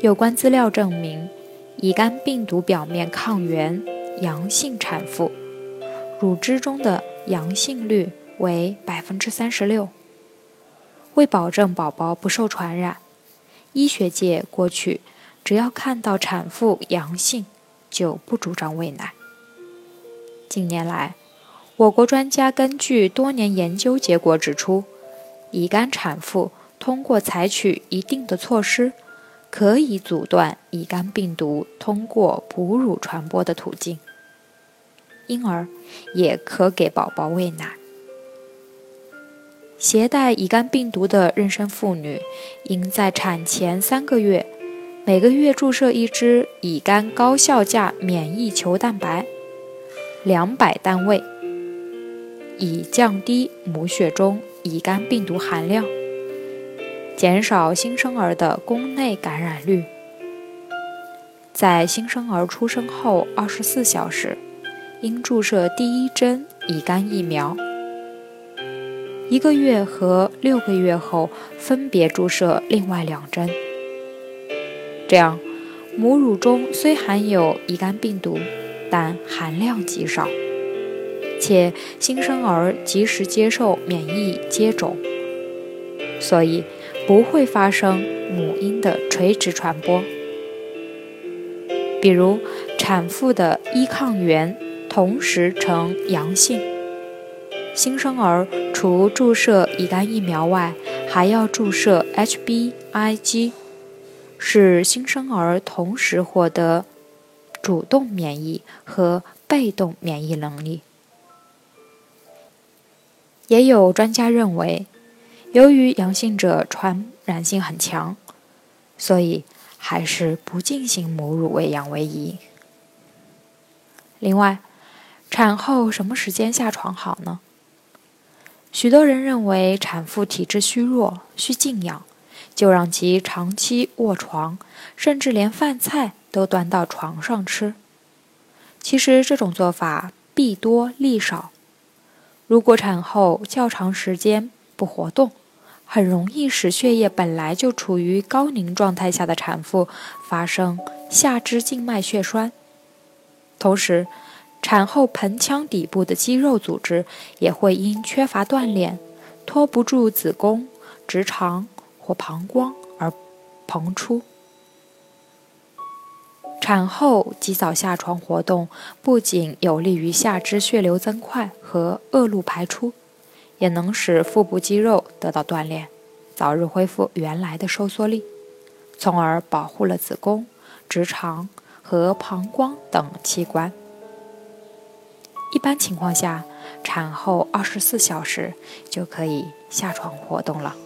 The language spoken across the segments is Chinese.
有关资料证明，乙肝病毒表面抗原阳性产妇，乳汁中的阳性率为百分之三十六。为保证宝宝不受传染，医学界过去只要看到产妇阳性，就不主张喂奶。近年来，我国专家根据多年研究结果指出，乙肝产妇通过采取一定的措施。可以阻断乙肝病毒通过哺乳传播的途径，因而也可给宝宝喂奶。携带乙肝病毒的妊娠妇女，应在产前三个月每个月注射一支乙肝高效价免疫球蛋白两百单位，以降低母血中乙肝病毒含量。减少新生儿的宫内感染率。在新生儿出生后二十四小时，应注射第一针乙肝疫苗。一个月和六个月后分别注射另外两针。这样，母乳中虽含有乙肝病毒，但含量极少，且新生儿及时接受免疫接种，所以。不会发生母婴的垂直传播，比如产妇的一抗原同时呈阳性，新生儿除注射乙肝疫苗外，还要注射 HBIG，使新生儿同时获得主动免疫和被动免疫能力。也有专家认为。由于阳性者传染性很强，所以还是不进行母乳喂养为宜。另外，产后什么时间下床好呢？许多人认为产妇体质虚弱，需静养，就让其长期卧床，甚至连饭菜都端到床上吃。其实这种做法弊多利少。如果产后较长时间，不活动，很容易使血液本来就处于高凝状态下的产妇发生下肢静脉血栓，同时，产后盆腔底部的肌肉组织也会因缺乏锻炼，托不住子宫、直肠或膀胱而膨出。产后及早下床活动，不仅有利于下肢血流增快和恶露排出。也能使腹部肌肉得到锻炼，早日恢复原来的收缩力，从而保护了子宫、直肠和膀胱等器官。一般情况下，产后二十四小时就可以下床活动了。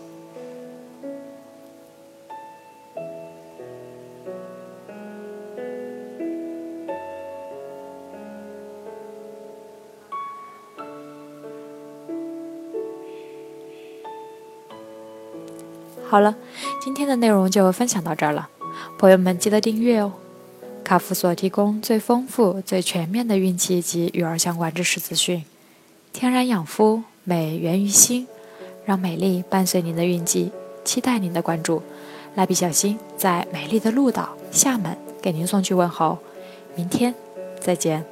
好了，今天的内容就分享到这儿了，朋友们记得订阅哦。卡夫所提供最丰富、最全面的孕期及育儿相关知识资讯，天然养肤，美源于心，让美丽伴随您的孕期，期待您的关注。蜡笔小新在美丽的鹭岛厦门给您送去问候，明天再见。